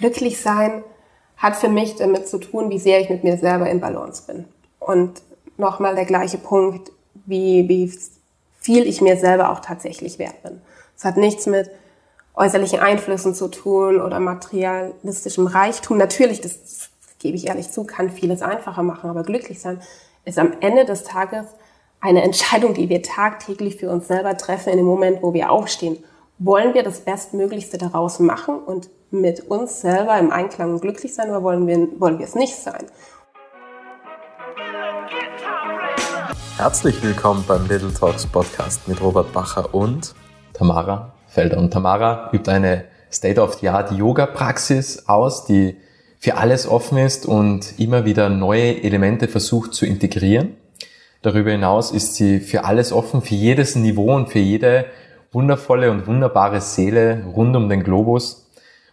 glücklich sein hat für mich damit zu tun, wie sehr ich mit mir selber in Balance bin. Und nochmal der gleiche Punkt, wie, wie viel ich mir selber auch tatsächlich wert bin. Es hat nichts mit äußerlichen Einflüssen zu tun oder materialistischem Reichtum. Natürlich, das gebe ich ehrlich zu, kann vieles einfacher machen, aber glücklich sein ist am Ende des Tages eine Entscheidung, die wir tagtäglich für uns selber treffen in dem Moment, wo wir aufstehen. Wollen wir das Bestmöglichste daraus machen und mit uns selber im Einklang glücklich sein oder wollen wir, wollen wir es nicht sein? Herzlich willkommen beim Little Talks Podcast mit Robert Bacher und Tamara Felder. Und Tamara übt eine State-of-the-Art-Yoga-Praxis aus, die für alles offen ist und immer wieder neue Elemente versucht zu integrieren. Darüber hinaus ist sie für alles offen, für jedes Niveau und für jede wundervolle und wunderbare Seele rund um den Globus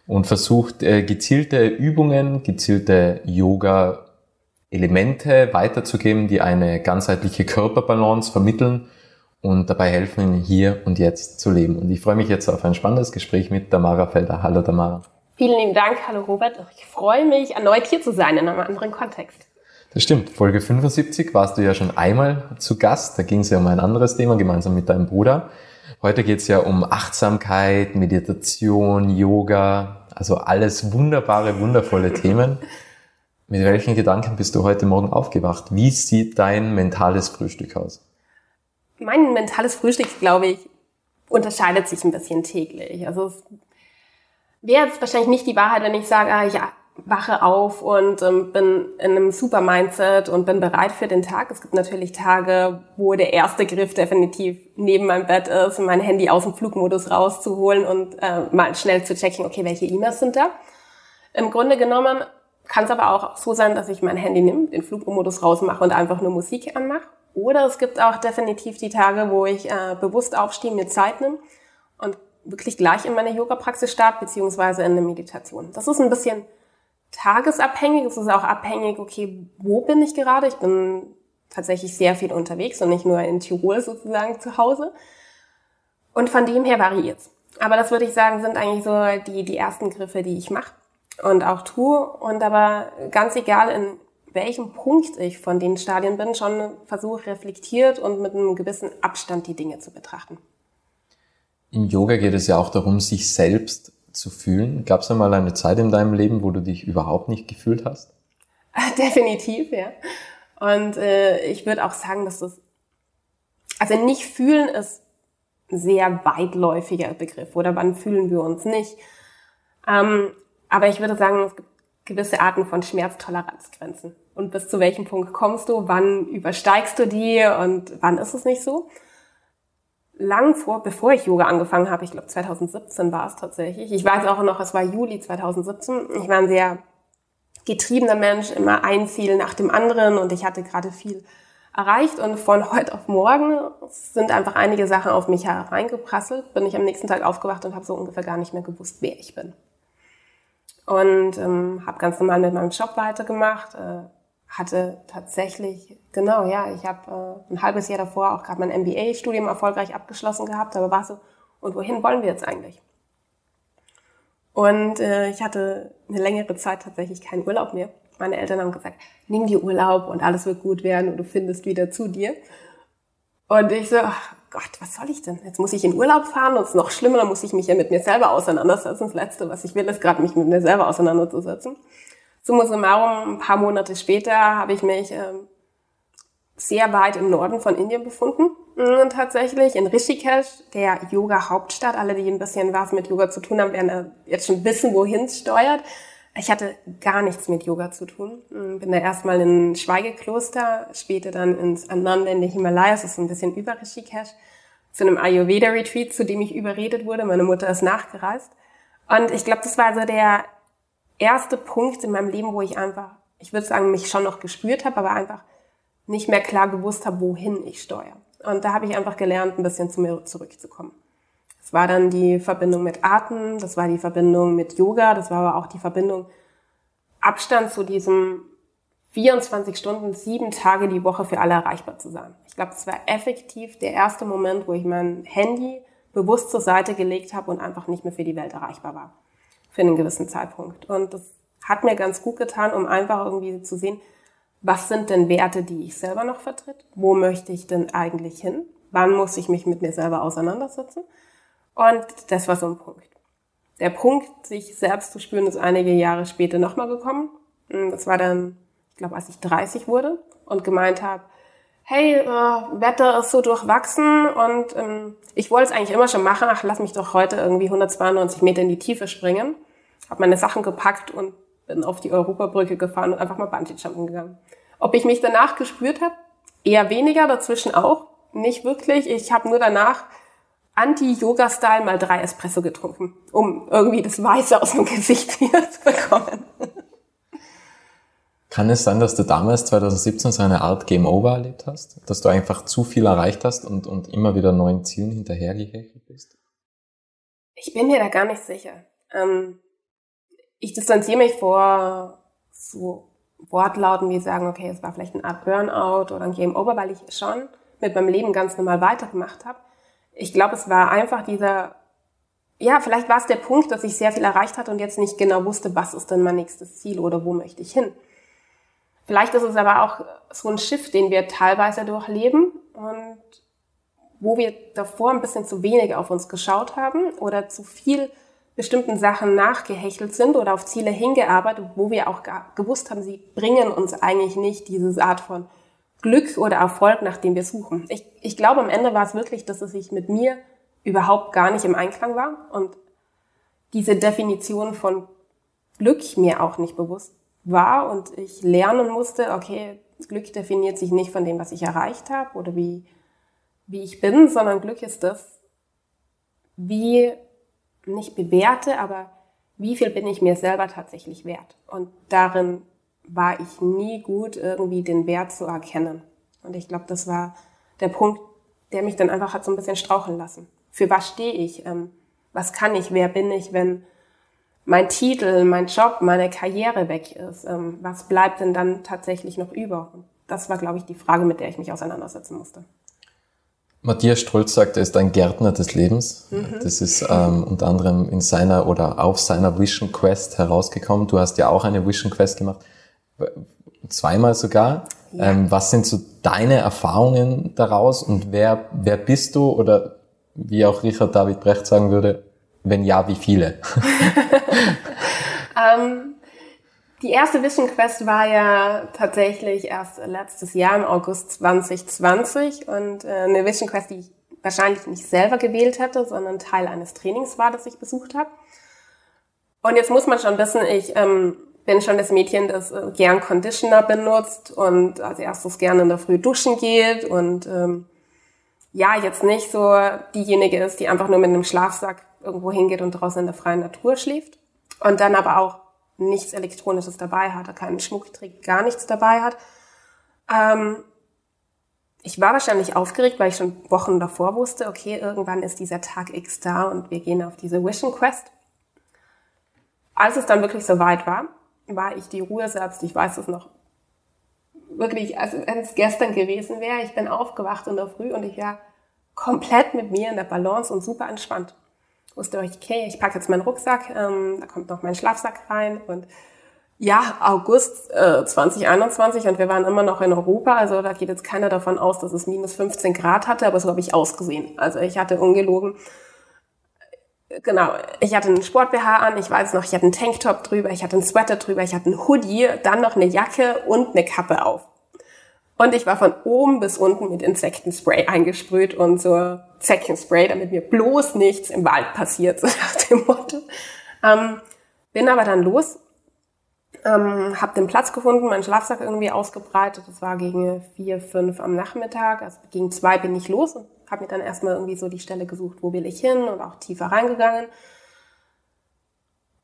und versucht äh, gezielte Übungen, gezielte Yoga-Elemente weiterzugeben, die eine ganzheitliche Körperbalance vermitteln und dabei helfen, hier und jetzt zu leben. Und ich freue mich jetzt auf ein spannendes Gespräch mit Tamara Felder. Hallo Tamara. Vielen lieben Dank. Hallo Robert. Ich freue mich, erneut hier zu sein in einem anderen Kontext. Das stimmt. Folge 75 warst du ja schon einmal zu Gast. Da ging es ja um ein anderes Thema gemeinsam mit deinem Bruder. Heute geht es ja um Achtsamkeit, Meditation, Yoga, also alles wunderbare, wundervolle Themen. Mit welchen Gedanken bist du heute Morgen aufgewacht? Wie sieht dein mentales Frühstück aus? Mein mentales Frühstück, glaube ich, unterscheidet sich ein bisschen täglich. Also wäre jetzt wahrscheinlich nicht die Wahrheit, wenn ich sage, ah, ich wache auf und ähm, bin in einem super Mindset und bin bereit für den Tag. Es gibt natürlich Tage, wo der erste Griff definitiv neben meinem Bett ist, mein Handy aus dem Flugmodus rauszuholen und äh, mal schnell zu checken, okay, welche E-Mails sind da. Im Grunde genommen kann es aber auch so sein, dass ich mein Handy nehme, den Flugmodus rausmache und einfach nur Musik anmache. Oder es gibt auch definitiv die Tage, wo ich äh, bewusst aufstehe, mir Zeit nehme und wirklich gleich in meine Yoga-Praxis starte, beziehungsweise in eine Meditation. Das ist ein bisschen tagesabhängig. Es ist auch abhängig, okay, wo bin ich gerade? Ich bin tatsächlich sehr viel unterwegs und nicht nur in Tirol sozusagen zu Hause. Und von dem her variiert Aber das würde ich sagen, sind eigentlich so die, die ersten Griffe, die ich mache und auch tue. Und aber ganz egal, in welchem Punkt ich von den Stadien bin, schon versuche reflektiert und mit einem gewissen Abstand die Dinge zu betrachten. Im Yoga geht es ja auch darum, sich selbst zu fühlen. Gab es einmal eine Zeit in deinem Leben, wo du dich überhaupt nicht gefühlt hast? Definitiv, ja. Und äh, ich würde auch sagen, dass das, also nicht fühlen ist ein sehr weitläufiger Begriff. Oder wann fühlen wir uns nicht? Ähm, aber ich würde sagen, es gibt gewisse Arten von Schmerztoleranzgrenzen. Und bis zu welchem Punkt kommst du? Wann übersteigst du die? Und wann ist es nicht so? Lang vor, bevor ich Yoga angefangen habe, ich glaube 2017 war es tatsächlich. Ich weiß auch noch, es war Juli 2017. Ich war ein sehr getriebener Mensch, immer ein Ziel nach dem anderen und ich hatte gerade viel erreicht und von heute auf morgen sind einfach einige Sachen auf mich hereingeprasselt. Bin ich am nächsten Tag aufgewacht und habe so ungefähr gar nicht mehr gewusst, wer ich bin. Und ähm, habe ganz normal mit meinem Job weitergemacht, äh, hatte tatsächlich, genau, ja, ich habe äh, ein halbes Jahr davor auch gerade mein MBA-Studium erfolgreich abgeschlossen gehabt, aber war so, und wohin wollen wir jetzt eigentlich? Und äh, ich hatte eine längere Zeit tatsächlich keinen Urlaub mehr. Meine Eltern haben gesagt, nimm dir Urlaub und alles wird gut werden und du findest wieder zu dir. Und ich so, ach Gott, was soll ich denn? Jetzt muss ich in Urlaub fahren und es ist noch schlimmer, dann muss ich mich ja mit mir selber auseinandersetzen. Das Letzte, was ich will, ist gerade mich mit mir selber auseinanderzusetzen. Summa summarum, ein paar Monate später habe ich mich ähm, sehr weit im Norden von Indien befunden. Und tatsächlich in Rishikesh, der Yoga-Hauptstadt. Alle, die ein bisschen was mit Yoga zu tun haben, werden jetzt schon wissen, wohin es steuert. Ich hatte gar nichts mit Yoga zu tun. Bin da erstmal in ein Schweigekloster, später dann ins Ananda in den Himalayas, das ist ein bisschen über Rishikesh, zu einem Ayurveda-Retreat, zu dem ich überredet wurde. Meine Mutter ist nachgereist. Und ich glaube, das war so der erste Punkt in meinem Leben, wo ich einfach, ich würde sagen, mich schon noch gespürt habe, aber einfach nicht mehr klar gewusst habe, wohin ich steuere. Und da habe ich einfach gelernt, ein bisschen zu mir zurückzukommen. Das war dann die Verbindung mit Atem, das war die Verbindung mit Yoga, das war aber auch die Verbindung Abstand zu diesem 24 Stunden, sieben Tage die Woche für alle erreichbar zu sein. Ich glaube, das war effektiv der erste Moment, wo ich mein Handy bewusst zur Seite gelegt habe und einfach nicht mehr für die Welt erreichbar war. Für einen gewissen Zeitpunkt. Und das hat mir ganz gut getan, um einfach irgendwie zu sehen, was sind denn Werte, die ich selber noch vertritt? Wo möchte ich denn eigentlich hin? Wann muss ich mich mit mir selber auseinandersetzen? Und das war so ein Punkt. Der Punkt, sich selbst zu spüren, ist einige Jahre später nochmal gekommen. Das war dann, ich glaube, als ich 30 wurde und gemeint habe, hey, äh, Wetter ist so durchwachsen und ähm, ich wollte es eigentlich immer schon machen, ach, lass mich doch heute irgendwie 192 Meter in die Tiefe springen. Habe meine Sachen gepackt und bin auf die Europabrücke gefahren und einfach mal Bungee-Jumpen gegangen. Ob ich mich danach gespürt habe? Eher weniger, dazwischen auch. Nicht wirklich. Ich habe nur danach Anti-Yoga-Style mal drei Espresso getrunken, um irgendwie das Weiße aus dem Gesicht wieder zu bekommen. Kann es sein, dass du damals 2017 so eine Art Game Over erlebt hast? Dass du einfach zu viel erreicht hast und, und immer wieder neuen Zielen hinterhergehechelt bist? Ich bin mir da gar nicht sicher. Ähm, ich distanziere mich vor so Wortlauten wie sagen, okay, es war vielleicht eine Art Burnout oder ein Game Over, weil ich schon mit meinem Leben ganz normal weitergemacht habe. Ich glaube, es war einfach dieser, ja, vielleicht war es der Punkt, dass ich sehr viel erreicht hatte und jetzt nicht genau wusste, was ist denn mein nächstes Ziel oder wo möchte ich hin. Vielleicht ist es aber auch so ein Schiff, den wir teilweise durchleben und wo wir davor ein bisschen zu wenig auf uns geschaut haben oder zu viel bestimmten Sachen nachgehechelt sind oder auf Ziele hingearbeitet, wo wir auch gewusst haben, sie bringen uns eigentlich nicht diese Art von Glück oder Erfolg, nach dem wir suchen. Ich, ich glaube, am Ende war es wirklich, dass es sich mit mir überhaupt gar nicht im Einklang war und diese Definition von Glück mir auch nicht bewusst war und ich lernen musste, okay, Glück definiert sich nicht von dem, was ich erreicht habe oder wie, wie ich bin, sondern Glück ist das, wie nicht bewerte, aber wie viel bin ich mir selber tatsächlich wert? Und darin war ich nie gut, irgendwie den Wert zu erkennen. Und ich glaube, das war der Punkt, der mich dann einfach hat so ein bisschen straucheln lassen. Für was stehe ich? Ähm, was kann ich? Wer bin ich, wenn mein Titel, mein Job, meine Karriere weg ist? Ähm, was bleibt denn dann tatsächlich noch über? Das war, glaube ich, die Frage, mit der ich mich auseinandersetzen musste. Matthias Strolz sagt, er ist ein Gärtner des Lebens. Mhm. Das ist ähm, unter anderem in seiner oder auf seiner Vision Quest herausgekommen. Du hast ja auch eine Vision Quest gemacht, zweimal sogar. Ja. Ähm, was sind so deine Erfahrungen daraus und wer, wer bist du oder wie auch Richard David Brecht sagen würde, wenn ja, wie viele? ähm, die erste Vision Quest war ja tatsächlich erst letztes Jahr im August 2020 und äh, eine Vision Quest, die ich wahrscheinlich nicht selber gewählt hätte, sondern Teil eines Trainings war, das ich besucht habe. Und jetzt muss man schon wissen, ich ähm, bin schon das Mädchen, das äh, gern Conditioner benutzt und als erstes gerne in der Früh duschen geht und ähm, ja, jetzt nicht so diejenige ist, die einfach nur mit einem Schlafsack irgendwo hingeht und draußen in der freien Natur schläft. Und dann aber auch nichts Elektronisches dabei hat, keinen Schmuck trägt, gar nichts dabei hat. Ähm, ich war wahrscheinlich aufgeregt, weil ich schon Wochen davor wusste, okay, irgendwann ist dieser Tag X da und wir gehen auf diese Vision Quest. Als es dann wirklich so weit war, war ich die Ruhe selbst. Ich weiß es noch wirklich, als wenn es gestern gewesen wäre. Ich bin aufgewacht in der Früh und ich war komplett mit mir in der Balance und super entspannt wusste ich, okay, ich packe jetzt meinen Rucksack, ähm, da kommt noch mein Schlafsack rein und ja, August äh, 2021 und wir waren immer noch in Europa, also da geht jetzt keiner davon aus, dass es minus 15 Grad hatte, aber so habe ich ausgesehen. Also ich hatte ungelogen, genau, ich hatte einen Sport-BH an, ich weiß noch, ich hatte einen Tanktop drüber, ich hatte einen Sweater drüber, ich hatte einen Hoodie, dann noch eine Jacke und eine Kappe auf. Und ich war von oben bis unten mit Insektenspray eingesprüht und so Zeckenspray, damit mir bloß nichts im Wald passiert, so nach dem Motto. Ähm, bin aber dann los, ähm, habe den Platz gefunden, meinen Schlafsack irgendwie ausgebreitet. Das war gegen vier, fünf am Nachmittag. Also gegen zwei bin ich los und habe mir dann erstmal irgendwie so die Stelle gesucht, wo will ich hin und auch tiefer reingegangen.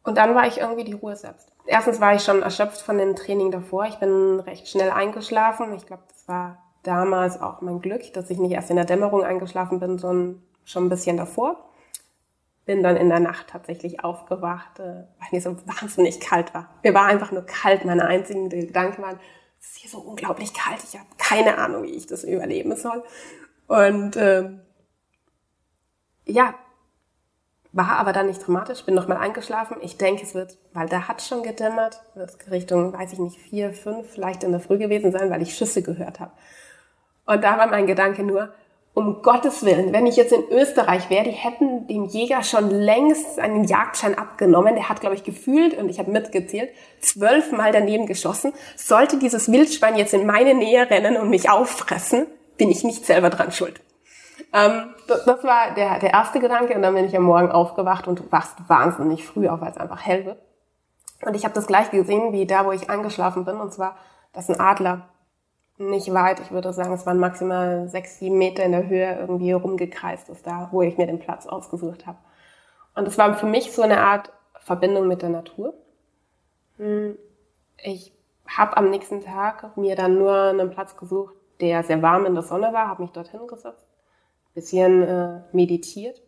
Und dann war ich irgendwie die Ruhe selbst. Erstens war ich schon erschöpft von dem Training davor. Ich bin recht schnell eingeschlafen. Ich glaube, das war damals auch mein Glück, dass ich nicht erst in der Dämmerung eingeschlafen bin, sondern schon ein bisschen davor. Bin dann in der Nacht tatsächlich aufgewacht, äh, weil mir so wahnsinnig kalt war. Mir war einfach nur kalt. Meine einzigen Gedanken waren, es ist hier so unglaublich kalt. Ich habe keine Ahnung, wie ich das überleben soll. Und ähm, ja, war aber dann nicht dramatisch, bin nochmal eingeschlafen. Ich denke, es wird, weil da hat schon gedämmert, wird Richtung, weiß ich nicht, vier, fünf, vielleicht in der Früh gewesen sein, weil ich Schüsse gehört habe. Und da war mein Gedanke nur, um Gottes Willen, wenn ich jetzt in Österreich wäre, die hätten dem Jäger schon längst einen Jagdschein abgenommen. Der hat, glaube ich, gefühlt, und ich habe mitgezählt, zwölfmal daneben geschossen. Sollte dieses Wildschwein jetzt in meine Nähe rennen und mich auffressen, bin ich nicht selber dran schuld. Ähm, das, war der, der erste Gedanke. Und dann bin ich am Morgen aufgewacht und wachst wahnsinnig früh auf, weil es einfach hell wird. Und ich habe das gleich gesehen, wie da, wo ich eingeschlafen bin. Und zwar, dass ein Adler nicht weit, ich würde sagen, es waren maximal sechs, sieben Meter in der Höhe irgendwie rumgekreist ist da, wo ich mir den Platz ausgesucht habe. Und es war für mich so eine Art Verbindung mit der Natur. Hm, ich habe am nächsten Tag mir dann nur einen Platz gesucht, der sehr warm in der Sonne war, habe mich dorthin gesetzt, bisschen äh, meditiert.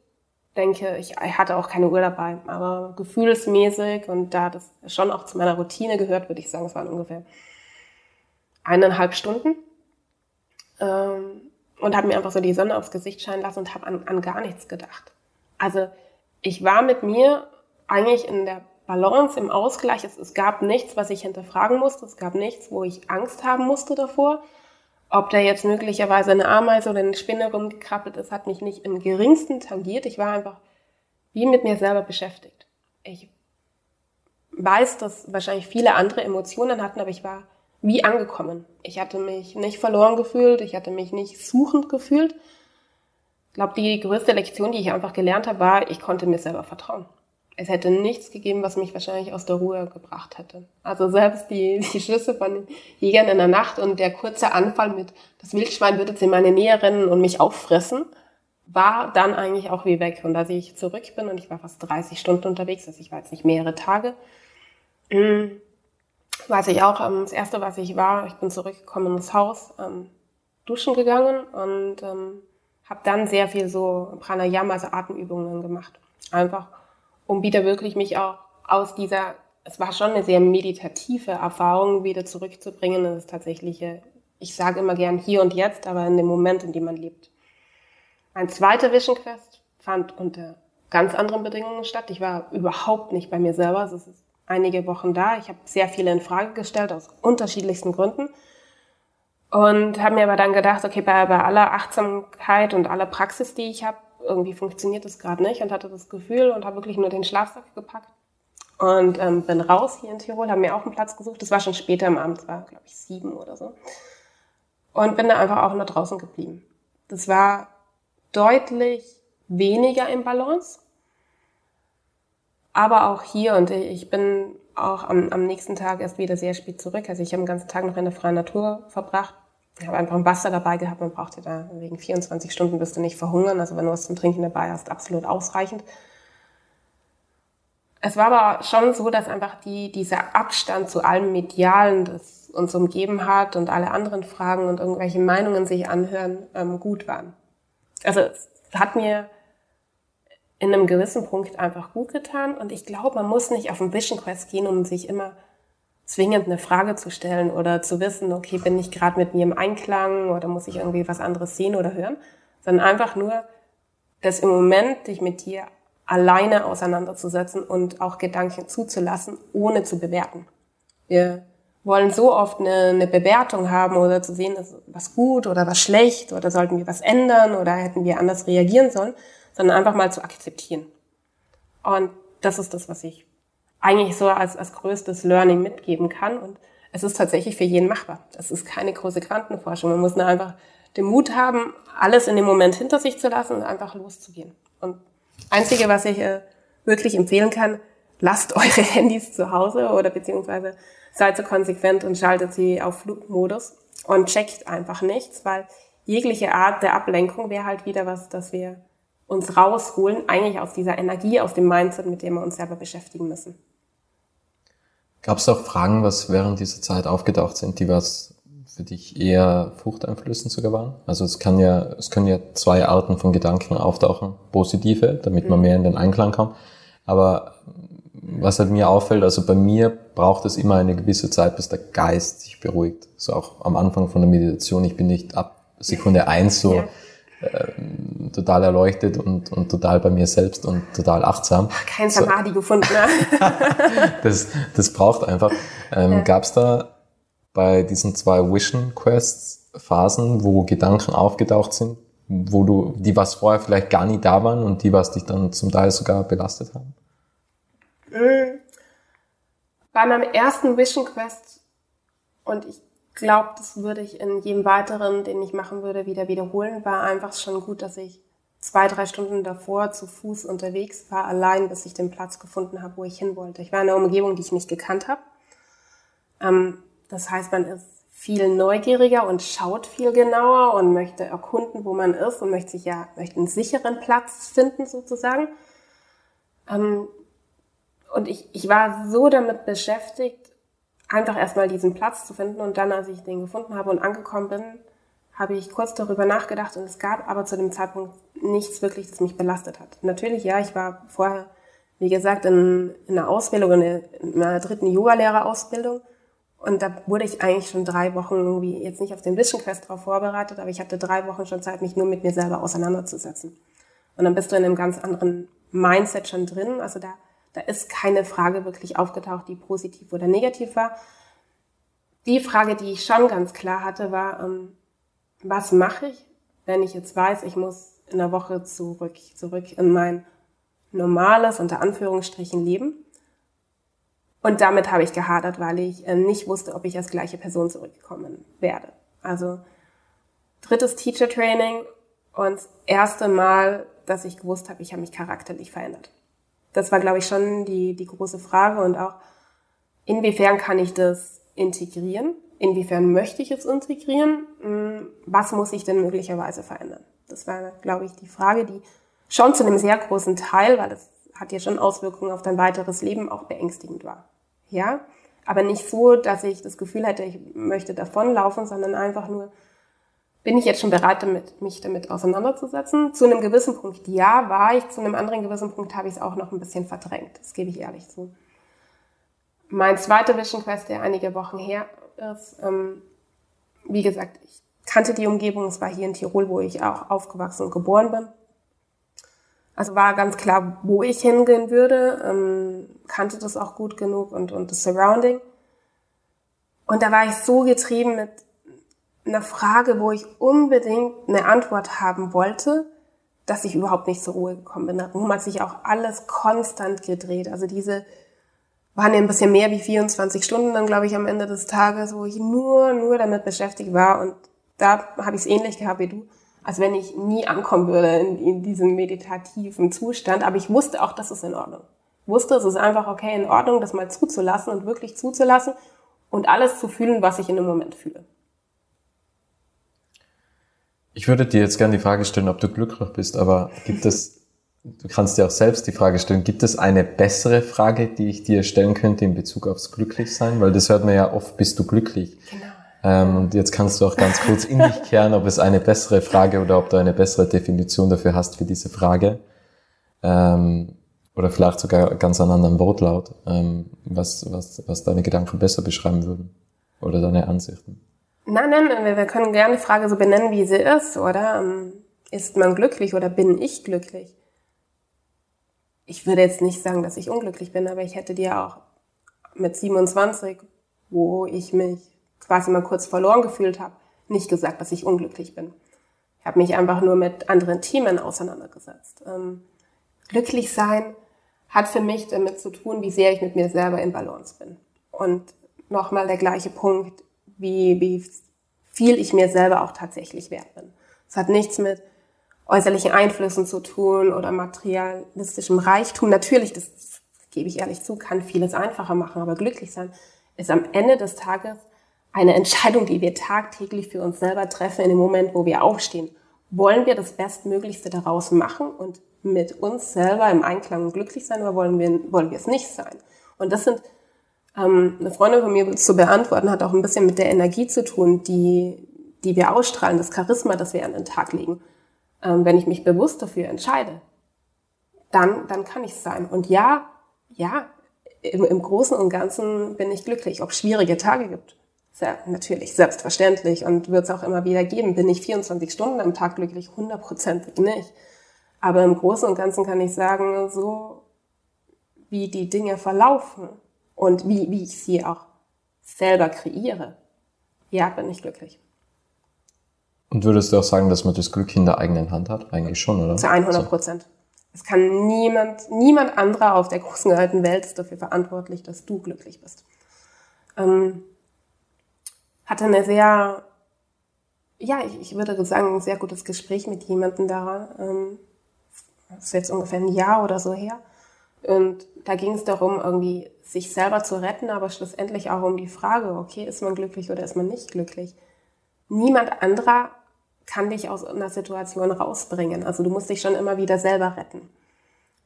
Denke, ich hatte auch keine Uhr dabei, aber gefühlsmäßig und da das schon auch zu meiner Routine gehört, würde ich sagen, es waren ungefähr eineinhalb Stunden ähm, und habe mir einfach so die Sonne aufs Gesicht scheinen lassen und habe an, an gar nichts gedacht. Also ich war mit mir eigentlich in der Balance, im Ausgleich. Es, es gab nichts, was ich hinterfragen musste. Es gab nichts, wo ich Angst haben musste davor. Ob da jetzt möglicherweise eine Ameise oder eine Spinne rumgekrabbelt ist, hat mich nicht im geringsten tangiert. Ich war einfach wie mit mir selber beschäftigt. Ich weiß, dass wahrscheinlich viele andere Emotionen hatten, aber ich war wie angekommen. Ich hatte mich nicht verloren gefühlt, ich hatte mich nicht suchend gefühlt. Ich glaube, die größte Lektion, die ich einfach gelernt habe, war, ich konnte mir selber vertrauen. Es hätte nichts gegeben, was mich wahrscheinlich aus der Ruhe gebracht hätte. Also selbst die, die Schüsse von den Jägern in der Nacht und der kurze Anfall mit, das Wildschwein würde jetzt in meine Nähe rennen und mich auffressen, war dann eigentlich auch wie weg. Und als ich zurück bin und ich war fast 30 Stunden unterwegs, also ich war jetzt nicht mehrere Tage, mm, weiß ich auch, ähm, das erste, was ich war, ich bin zurückgekommen ins Haus, ähm, duschen gegangen und ähm, habe dann sehr viel so Pranayama, also Atemübungen gemacht. Einfach, um wieder wirklich mich auch aus dieser, es war schon eine sehr meditative Erfahrung, wieder zurückzubringen. Das ist tatsächlich, ich sage immer gern hier und jetzt, aber in dem Moment, in dem man lebt. Mein zweiter Vision Quest fand unter ganz anderen Bedingungen statt. Ich war überhaupt nicht bei mir selber. Es ist einige Wochen da. Ich habe sehr viele in Frage gestellt aus unterschiedlichsten Gründen und habe mir aber dann gedacht, okay, bei, bei aller Achtsamkeit und aller Praxis, die ich habe, irgendwie funktioniert das gerade nicht und hatte das Gefühl und habe wirklich nur den Schlafsack gepackt und ähm, bin raus hier in Tirol, habe mir auch einen Platz gesucht. Das war schon später im Abend, war glaube ich sieben oder so und bin da einfach auch nur draußen geblieben. Das war deutlich weniger im Balance aber auch hier, und ich bin auch am, am nächsten Tag erst wieder sehr spät zurück. Also ich habe den ganzen Tag noch in der freien Natur verbracht. Ich habe einfach ein Wasser dabei gehabt. Man braucht ja da wegen 24 Stunden bist du nicht verhungern. Also wenn du was zum Trinken dabei hast, absolut ausreichend. Es war aber schon so, dass einfach die, dieser Abstand zu allem Medialen, das uns umgeben hat und alle anderen Fragen und irgendwelche Meinungen sich anhören, ähm, gut waren. Also es hat mir in einem gewissen Punkt einfach gut getan. Und ich glaube, man muss nicht auf einen Vision Quest gehen, um sich immer zwingend eine Frage zu stellen oder zu wissen, okay, bin ich gerade mit mir im Einklang oder muss ich irgendwie was anderes sehen oder hören, sondern einfach nur, das im Moment dich mit dir alleine auseinanderzusetzen und auch Gedanken zuzulassen, ohne zu bewerten. Wir wollen so oft eine, eine Bewertung haben oder zu sehen, ist was gut oder was schlecht oder sollten wir was ändern oder hätten wir anders reagieren sollen, sondern einfach mal zu akzeptieren. Und das ist das, was ich eigentlich so als, als größtes Learning mitgeben kann. Und es ist tatsächlich für jeden machbar. Das ist keine große Quantenforschung. Man muss nur einfach den Mut haben, alles in dem Moment hinter sich zu lassen und einfach loszugehen. Und einzige, was ich äh, wirklich empfehlen kann, lasst eure Handys zu Hause oder beziehungsweise seid so konsequent und schaltet sie auf Flugmodus und checkt einfach nichts, weil jegliche Art der Ablenkung wäre halt wieder was, das wir uns rausholen, eigentlich aus dieser Energie, aus dem Mindset, mit dem wir uns selber beschäftigen müssen. Gab es auch Fragen, was während dieser Zeit aufgetaucht sind, die was für dich eher furchteinflößend sogar waren? Also es kann ja, es können ja zwei Arten von Gedanken auftauchen. Positive, damit man mhm. mehr in den Einklang kommt. Aber was halt mir auffällt, also bei mir braucht es immer eine gewisse Zeit, bis der Geist sich beruhigt. So auch am Anfang von der Meditation. Ich bin nicht ab Sekunde eins so, ja äh, total erleuchtet und, und total bei mir selbst und total achtsam. Kein Samadhi so. gefunden. Ne? das, das braucht einfach. Ähm, ja. Gab es da bei diesen zwei Vision Quests Phasen, wo Gedanken aufgetaucht sind, wo du, die was vorher vielleicht gar nie da waren und die was dich dann zum Teil sogar belastet haben? Bei meinem ersten Vision Quest und ich glaube, das würde ich in jedem weiteren, den ich machen würde, wieder wiederholen, war einfach schon gut, dass ich zwei, drei Stunden davor zu Fuß unterwegs war, allein, bis ich den Platz gefunden habe, wo ich hin wollte. Ich war in einer Umgebung, die ich nicht gekannt habe. Ähm, das heißt, man ist viel neugieriger und schaut viel genauer und möchte erkunden, wo man ist und möchte sich ja, möchte einen sicheren Platz finden sozusagen. Ähm, und ich, ich war so damit beschäftigt, einfach erstmal diesen Platz zu finden und dann, als ich den gefunden habe und angekommen bin, habe ich kurz darüber nachgedacht und es gab aber zu dem Zeitpunkt nichts wirklich, das mich belastet hat. Natürlich, ja, ich war vorher, wie gesagt, in, in einer Ausbildung, in, einer, in einer dritten Yoga-Lehrerausbildung und da wurde ich eigentlich schon drei Wochen irgendwie, jetzt nicht auf den Vision Quest drauf vorbereitet, aber ich hatte drei Wochen schon Zeit, mich nur mit mir selber auseinanderzusetzen. Und dann bist du in einem ganz anderen Mindset schon drin. Also da da ist keine Frage wirklich aufgetaucht, die positiv oder negativ war. Die Frage, die ich schon ganz klar hatte, war, ähm, was mache ich, wenn ich jetzt weiß, ich muss in der Woche zurück, zurück in mein normales, unter Anführungsstrichen, Leben. Und damit habe ich gehadert, weil ich äh, nicht wusste, ob ich als gleiche Person zurückkommen werde. Also drittes Teacher Training und das erste Mal, dass ich gewusst habe, ich habe mich charakterlich verändert das war, glaube ich, schon die, die große Frage und auch, inwiefern kann ich das integrieren? Inwiefern möchte ich es integrieren? Hm, was muss ich denn möglicherweise verändern? Das war, glaube ich, die Frage, die schon zu einem sehr großen Teil, weil das hat ja schon Auswirkungen auf dein weiteres Leben, auch beängstigend war. Ja, aber nicht so, dass ich das Gefühl hätte, ich möchte davonlaufen, sondern einfach nur, bin ich jetzt schon bereit, damit, mich damit auseinanderzusetzen? Zu einem gewissen Punkt ja, war ich. Zu einem anderen gewissen Punkt habe ich es auch noch ein bisschen verdrängt. Das gebe ich ehrlich zu. Mein zweiter Vision Quest, der einige Wochen her ist, ähm, wie gesagt, ich kannte die Umgebung. Es war hier in Tirol, wo ich auch aufgewachsen und geboren bin. Also war ganz klar, wo ich hingehen würde, ähm, kannte das auch gut genug und, und das Surrounding. Und da war ich so getrieben mit, eine Frage, wo ich unbedingt eine Antwort haben wollte, dass ich überhaupt nicht zur Ruhe gekommen bin. Darum hat sich auch alles konstant gedreht. Also diese waren ja ein bisschen mehr wie 24 Stunden dann, glaube ich, am Ende des Tages, wo ich nur, nur damit beschäftigt war. Und da habe ich es ähnlich gehabt wie du, als wenn ich nie ankommen würde in, in diesem meditativen Zustand. Aber ich wusste auch, das ist in Ordnung. Ich wusste, es ist einfach okay, in Ordnung, das mal zuzulassen und wirklich zuzulassen und alles zu fühlen, was ich in dem Moment fühle. Ich würde dir jetzt gerne die Frage stellen, ob du glücklich bist, aber gibt es, du kannst dir auch selbst die Frage stellen, gibt es eine bessere Frage, die ich dir stellen könnte in Bezug aufs Glücklichsein? Weil das hört man ja oft, bist du glücklich? Genau. Ähm, und jetzt kannst du auch ganz kurz in dich kehren, ob es eine bessere Frage oder ob du eine bessere Definition dafür hast für diese Frage. Ähm, oder vielleicht sogar ganz einen anderen Wortlaut, ähm, was, was, was deine Gedanken besser beschreiben würden. Oder deine Ansichten. Nein, nein, wir können gerne die Frage so benennen, wie sie ist, oder? Ähm, ist man glücklich oder bin ich glücklich? Ich würde jetzt nicht sagen, dass ich unglücklich bin, aber ich hätte dir auch mit 27, wo ich mich quasi mal kurz verloren gefühlt habe, nicht gesagt, dass ich unglücklich bin. Ich habe mich einfach nur mit anderen Themen auseinandergesetzt. Ähm, glücklich sein hat für mich damit zu tun, wie sehr ich mit mir selber in Balance bin. Und nochmal der gleiche Punkt, wie, wie viel ich mir selber auch tatsächlich wert bin. Es hat nichts mit äußerlichen Einflüssen zu tun oder materialistischem Reichtum. Natürlich, das gebe ich ehrlich zu, kann vieles einfacher machen, aber glücklich sein ist am Ende des Tages eine Entscheidung, die wir tagtäglich für uns selber treffen in dem Moment, wo wir aufstehen. Wollen wir das Bestmöglichste daraus machen und mit uns selber im Einklang glücklich sein oder wollen wir, wollen wir es nicht sein? Und das sind ähm, eine Freundin von mir zu beantworten, hat auch ein bisschen mit der Energie zu tun, die, die wir ausstrahlen, das Charisma, das wir an den Tag legen. Ähm, wenn ich mich bewusst dafür entscheide, dann, dann kann ich es sein. Und ja, ja, im, im Großen und Ganzen bin ich glücklich. Ob es schwierige Tage gibt, Sehr, natürlich, selbstverständlich und wird es auch immer wieder geben. Bin ich 24 Stunden am Tag glücklich? Hundertprozentig nicht. Aber im Großen und Ganzen kann ich sagen, so wie die Dinge verlaufen und wie, wie ich sie auch selber kreiere, ja, bin ich glücklich. Und würdest du auch sagen, dass man das Glück in der eigenen Hand hat? Eigentlich schon, oder? Zu 100 Prozent. Es kann niemand, niemand anderer auf der großen alten Welt ist dafür verantwortlich, dass du glücklich bist. Ähm, hatte eine sehr, ja, ich, ich würde sagen, ein sehr gutes Gespräch mit jemandem da. Ähm, das ist jetzt ungefähr ein Jahr oder so her. Und da ging es darum, irgendwie sich selber zu retten, aber schlussendlich auch um die Frage, okay, ist man glücklich oder ist man nicht glücklich? Niemand anderer kann dich aus einer Situation rausbringen. Also du musst dich schon immer wieder selber retten.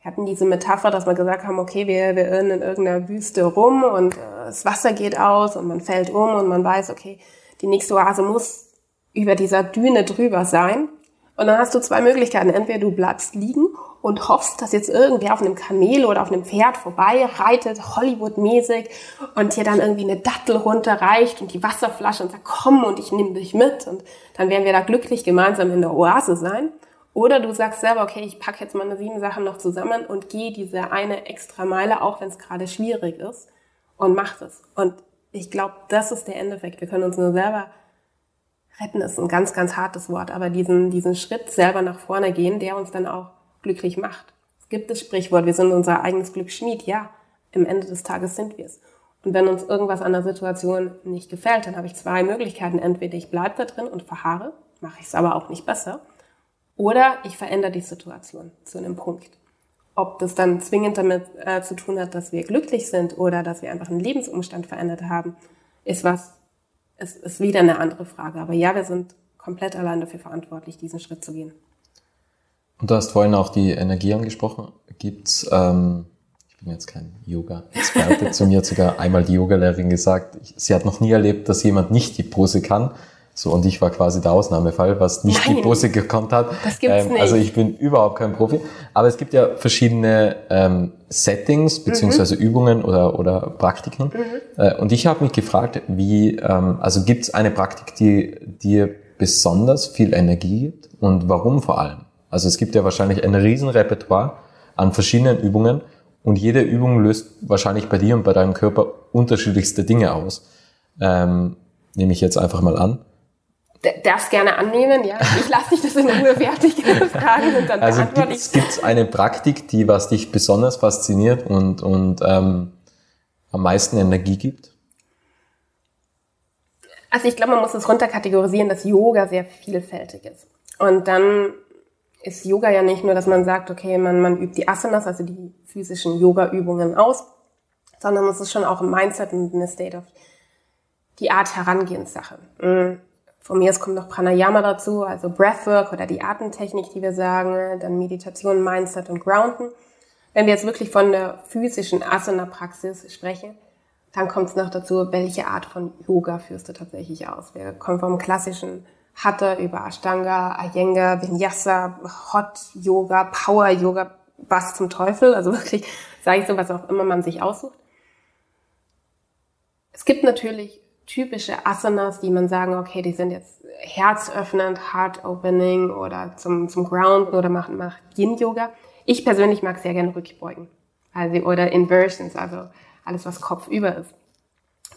Wir hatten diese Metapher, dass wir gesagt haben, okay, wir, wir irren in irgendeiner Wüste rum und äh, das Wasser geht aus und man fällt um und man weiß, okay, die nächste Oase muss über dieser Düne drüber sein. Und dann hast du zwei Möglichkeiten. Entweder du bleibst liegen und hoffst, dass jetzt irgendwer auf einem Kamel oder auf einem Pferd vorbei reitet, Hollywood-mäßig, und dir dann irgendwie eine Dattel runterreicht und die Wasserflasche und sagt, komm und ich nehme dich mit. Und dann werden wir da glücklich gemeinsam in der Oase sein. Oder du sagst selber, okay, ich packe jetzt meine sieben Sachen noch zusammen und gehe diese eine extra Meile, auch wenn es gerade schwierig ist, und mach das. Und ich glaube, das ist der Endeffekt. Wir können uns nur selber retten ist ein ganz, ganz hartes Wort, aber diesen, diesen Schritt selber nach vorne gehen, der uns dann auch glücklich macht. Es gibt das Sprichwort, wir sind unser eigenes Glück Schmied. Ja, im Ende des Tages sind wir es. Und wenn uns irgendwas an der Situation nicht gefällt, dann habe ich zwei Möglichkeiten. Entweder ich bleibe da drin und verharre, mache ich es aber auch nicht besser, oder ich verändere die Situation zu einem Punkt. Ob das dann zwingend damit äh, zu tun hat, dass wir glücklich sind oder dass wir einfach einen Lebensumstand verändert haben, ist was, es ist wieder eine andere Frage. Aber ja, wir sind komplett allein dafür verantwortlich, diesen Schritt zu gehen. Und du hast vorhin auch die Energie angesprochen. Gibt's, ähm, ich bin jetzt kein Yoga-Experte, zu mir hat sogar einmal die Yogalehrerin gesagt, sie hat noch nie erlebt, dass jemand nicht die Pose kann. So, und ich war quasi der Ausnahmefall, was nicht Nein, die Pose gekonnt hat. Das gibt's ähm, nicht. Also ich bin überhaupt kein Profi. Aber es gibt ja verschiedene ähm, Settings beziehungsweise mhm. Übungen oder, oder Praktiken. Mhm. Äh, und ich habe mich gefragt, wie, ähm, also gibt es eine Praktik, die dir besonders viel Energie gibt und warum vor allem? Also es gibt ja wahrscheinlich ein riesen Repertoire an verschiedenen Übungen und jede Übung löst wahrscheinlich bei dir und bei deinem Körper unterschiedlichste Dinge aus. Ähm, nehme ich jetzt einfach mal an darfst gerne annehmen, ja. Ich lasse dich das in Ruhe fertig fragen und dann also beantworte ich. Gibt es eine Praktik, die was dich besonders fasziniert und, und ähm, am meisten Energie gibt? Also ich glaube, man muss es runterkategorisieren, dass Yoga sehr vielfältig ist. Und dann ist Yoga ja nicht nur, dass man sagt, okay, man, man übt die Asanas, also die physischen Yoga-Übungen aus, sondern es ist schon auch ein Mindset und eine State of die Art Herangehenssache. Mhm. Von mir aus kommt noch Pranayama dazu, also Breathwork oder die Atemtechnik, die wir sagen, dann Meditation, Mindset und Grounden. Wenn wir jetzt wirklich von der physischen Asana-Praxis sprechen, dann kommt es noch dazu, welche Art von Yoga führst du tatsächlich aus. Wir kommen vom klassischen Hatha über Ashtanga, Iyengar, Vinyasa, Hot Yoga, Power Yoga, was zum Teufel, also wirklich, sage ich so, was auch immer man sich aussucht. Es gibt natürlich typische Asanas, die man sagen, okay, die sind jetzt herzöffnend, heart-opening oder zum, zum Grounden oder machen macht Yin-Yoga. Ich persönlich mag sehr gerne Rückbeugen. Also, oder Inversions, also alles, was kopfüber ist.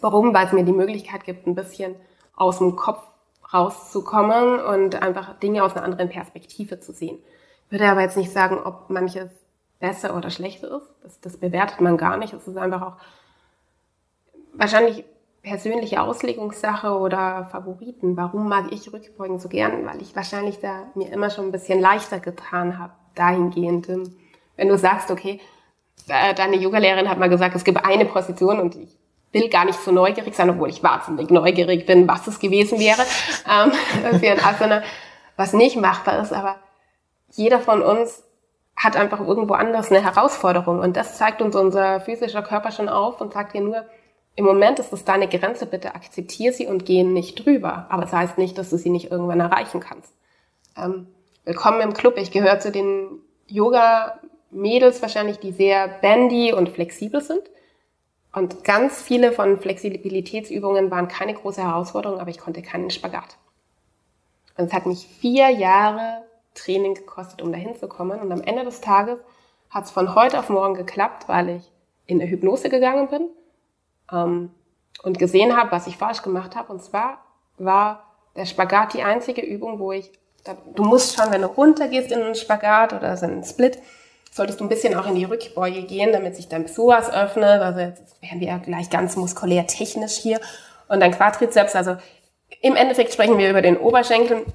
Warum? Weil es mir die Möglichkeit gibt, ein bisschen aus dem Kopf rauszukommen und einfach Dinge aus einer anderen Perspektive zu sehen. Ich würde aber jetzt nicht sagen, ob manches besser oder schlechter ist. Das, das bewertet man gar nicht. Es ist einfach auch wahrscheinlich persönliche Auslegungssache oder Favoriten. Warum mag ich Rückbeugen so gern? Weil ich wahrscheinlich da mir immer schon ein bisschen leichter getan habe, dahingehend. Wenn du sagst, okay, deine Yogalehrerin hat mal gesagt, es gibt eine Position und ich will gar nicht so neugierig sein, obwohl ich wahnsinnig neugierig bin, was es gewesen wäre ähm, für ein Asana, was nicht machbar ist. Aber jeder von uns hat einfach irgendwo anders eine Herausforderung und das zeigt uns unser physischer Körper schon auf und sagt dir nur, im Moment ist es deine Grenze, bitte akzeptier sie und geh nicht drüber. Aber das heißt nicht, dass du sie nicht irgendwann erreichen kannst. Ähm, willkommen im Club. Ich gehöre zu den Yoga-Mädels wahrscheinlich, die sehr bandy und flexibel sind. Und ganz viele von Flexibilitätsübungen waren keine große Herausforderung, aber ich konnte keinen Spagat. Und es hat mich vier Jahre Training gekostet, um dahin zu kommen. Und am Ende des Tages hat es von heute auf morgen geklappt, weil ich in eine Hypnose gegangen bin ähm, und gesehen habe, was ich falsch gemacht habe. Und zwar war der Spagat die einzige Übung, wo ich, du musst schon, wenn du runtergehst in einen Spagat oder so einen Split, solltest du ein bisschen auch in die Rückbeuge gehen, damit sich dein Psoas öffnet. Also jetzt werden wir ja gleich ganz muskulär technisch hier. Und dein Quadrizeps, also im Endeffekt sprechen wir über den Oberschenkel.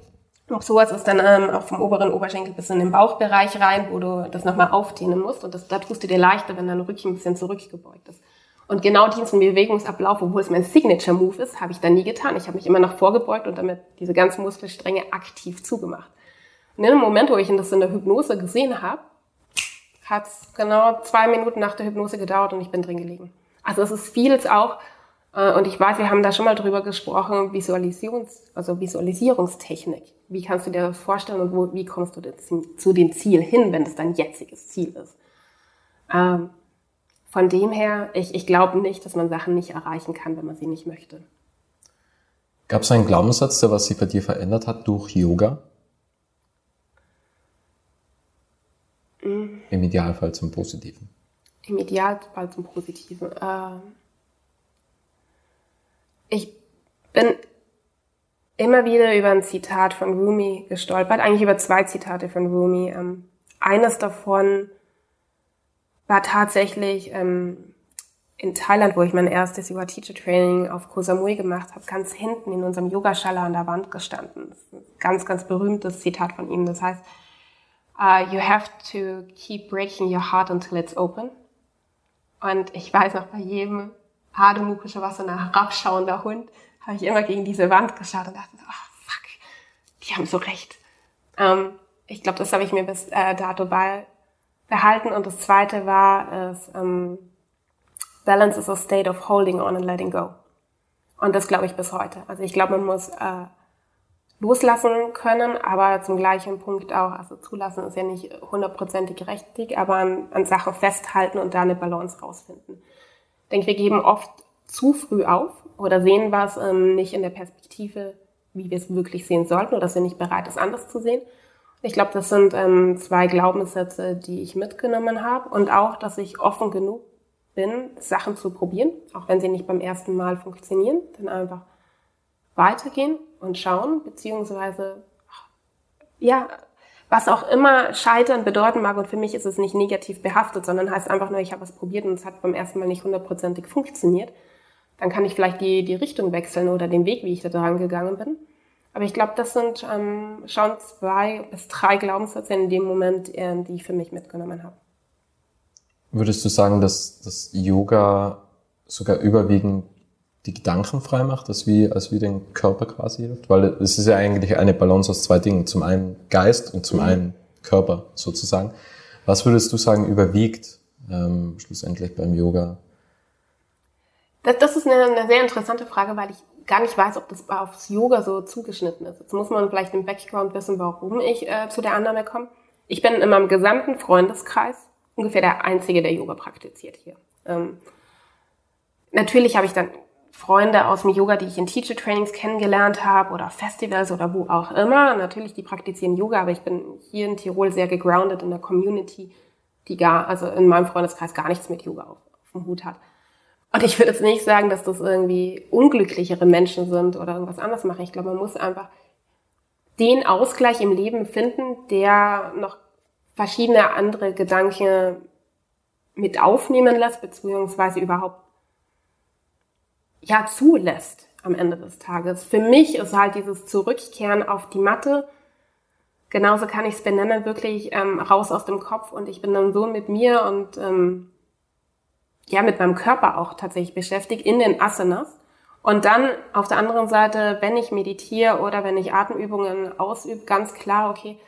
Und Psoas ist dann ähm, auch vom oberen Oberschenkel bis in den Bauchbereich rein, wo du das nochmal aufdehnen musst. Und das, da tust du dir leichter, wenn dein Rücken ein bisschen zurückgebeugt ist. Und genau diesen Bewegungsablauf, obwohl es mein Signature-Move ist, habe ich da nie getan. Ich habe mich immer nach vorgebeugt und damit diese ganzen Muskelstränge aktiv zugemacht. Und in dem Moment, wo ich das in der Hypnose gesehen habe, hat es genau zwei Minuten nach der Hypnose gedauert und ich bin drin gelegen. Also es ist vieles auch, äh, und ich weiß, wir haben da schon mal drüber gesprochen, Visualisierungs-, also Visualisierungstechnik. Wie kannst du dir das vorstellen und wo, wie kommst du zu dem Ziel hin, wenn das dein jetziges Ziel ist? Ähm, von dem her, ich, ich glaube nicht, dass man Sachen nicht erreichen kann, wenn man sie nicht möchte. Gab es einen Glaubenssatz, der was sich bei dir verändert hat durch Yoga? Im Idealfall zum Positiven. Im Idealfall zum Positiven. Ähm ich bin immer wieder über ein Zitat von Rumi gestolpert, eigentlich über zwei Zitate von Rumi. Ähm, eines davon war tatsächlich ähm, in Thailand, wo ich mein erstes Yoga Teacher Training auf Koh Samui gemacht habe, ganz hinten in unserem Yogaschala an der Wand gestanden. Ganz, ganz berühmtes Zitat von ihm. Das heißt, uh, you have to keep breaking your heart until it's open. Und ich weiß noch, bei jedem Hademupische was so ein herabschauender Hund, habe ich immer gegen diese Wand geschaut und dachte, oh fuck, die haben so recht. Ähm, ich glaube, das habe ich mir bis äh, dato bei behalten. Und das zweite war, ist, ähm, Balance is a state of holding on and letting go. Und das glaube ich bis heute. Also ich glaube, man muss äh, loslassen können, aber zum gleichen Punkt auch, also zulassen ist ja nicht hundertprozentig richtig, aber an, an Sachen festhalten und da eine Balance rausfinden. Ich denke, wir geben oft zu früh auf oder sehen was ähm, nicht in der Perspektive, wie wir es wirklich sehen sollten oder sind nicht bereit, es anders zu sehen. Ich glaube, das sind ähm, zwei Glaubenssätze, die ich mitgenommen habe und auch, dass ich offen genug bin, Sachen zu probieren, auch wenn sie nicht beim ersten Mal funktionieren, dann einfach weitergehen und schauen, beziehungsweise, ja, was auch immer Scheitern bedeuten mag. Und für mich ist es nicht negativ behaftet, sondern heißt einfach nur, ich habe was probiert und es hat beim ersten Mal nicht hundertprozentig funktioniert. Dann kann ich vielleicht die, die Richtung wechseln oder den Weg, wie ich da dran gegangen bin. Aber ich glaube, das sind ähm, schon zwei bis drei Glaubenssätze in dem Moment, äh, die ich für mich mitgenommen habe. Würdest du sagen, dass das Yoga sogar überwiegend die Gedanken frei macht, als wie, als wie den Körper quasi hilft? Weil es ist ja eigentlich eine Balance aus zwei Dingen. Zum einen Geist und zum mhm. einen Körper sozusagen. Was würdest du sagen, überwiegt ähm, schlussendlich beim Yoga? Das, das ist eine, eine sehr interessante Frage, weil ich gar nicht weiß, ob das aufs Yoga so zugeschnitten ist. Jetzt muss man vielleicht im Background wissen, warum ich äh, zu der Annahme komme. Ich bin in meinem gesamten Freundeskreis ungefähr der Einzige, der Yoga praktiziert hier. Ähm, natürlich habe ich dann Freunde aus dem Yoga, die ich in Teacher Trainings kennengelernt habe oder Festivals oder wo auch immer. Natürlich, die praktizieren Yoga, aber ich bin hier in Tirol sehr gegroundet in der Community, die gar, also in meinem Freundeskreis gar nichts mit Yoga auf, auf dem Hut hat. Und ich würde jetzt nicht sagen, dass das irgendwie unglücklichere Menschen sind oder irgendwas anderes machen. Ich glaube, man muss einfach den Ausgleich im Leben finden, der noch verschiedene andere Gedanken mit aufnehmen lässt, beziehungsweise überhaupt ja zulässt am Ende des Tages. Für mich ist halt dieses Zurückkehren auf die Matte, genauso kann ich es benennen, wirklich ähm, raus aus dem Kopf und ich bin dann so mit mir und ähm, ja mit meinem Körper auch tatsächlich beschäftigt in den Asanas. Und dann auf der anderen Seite, wenn ich meditiere oder wenn ich Atemübungen ausübe, ganz klar, okay,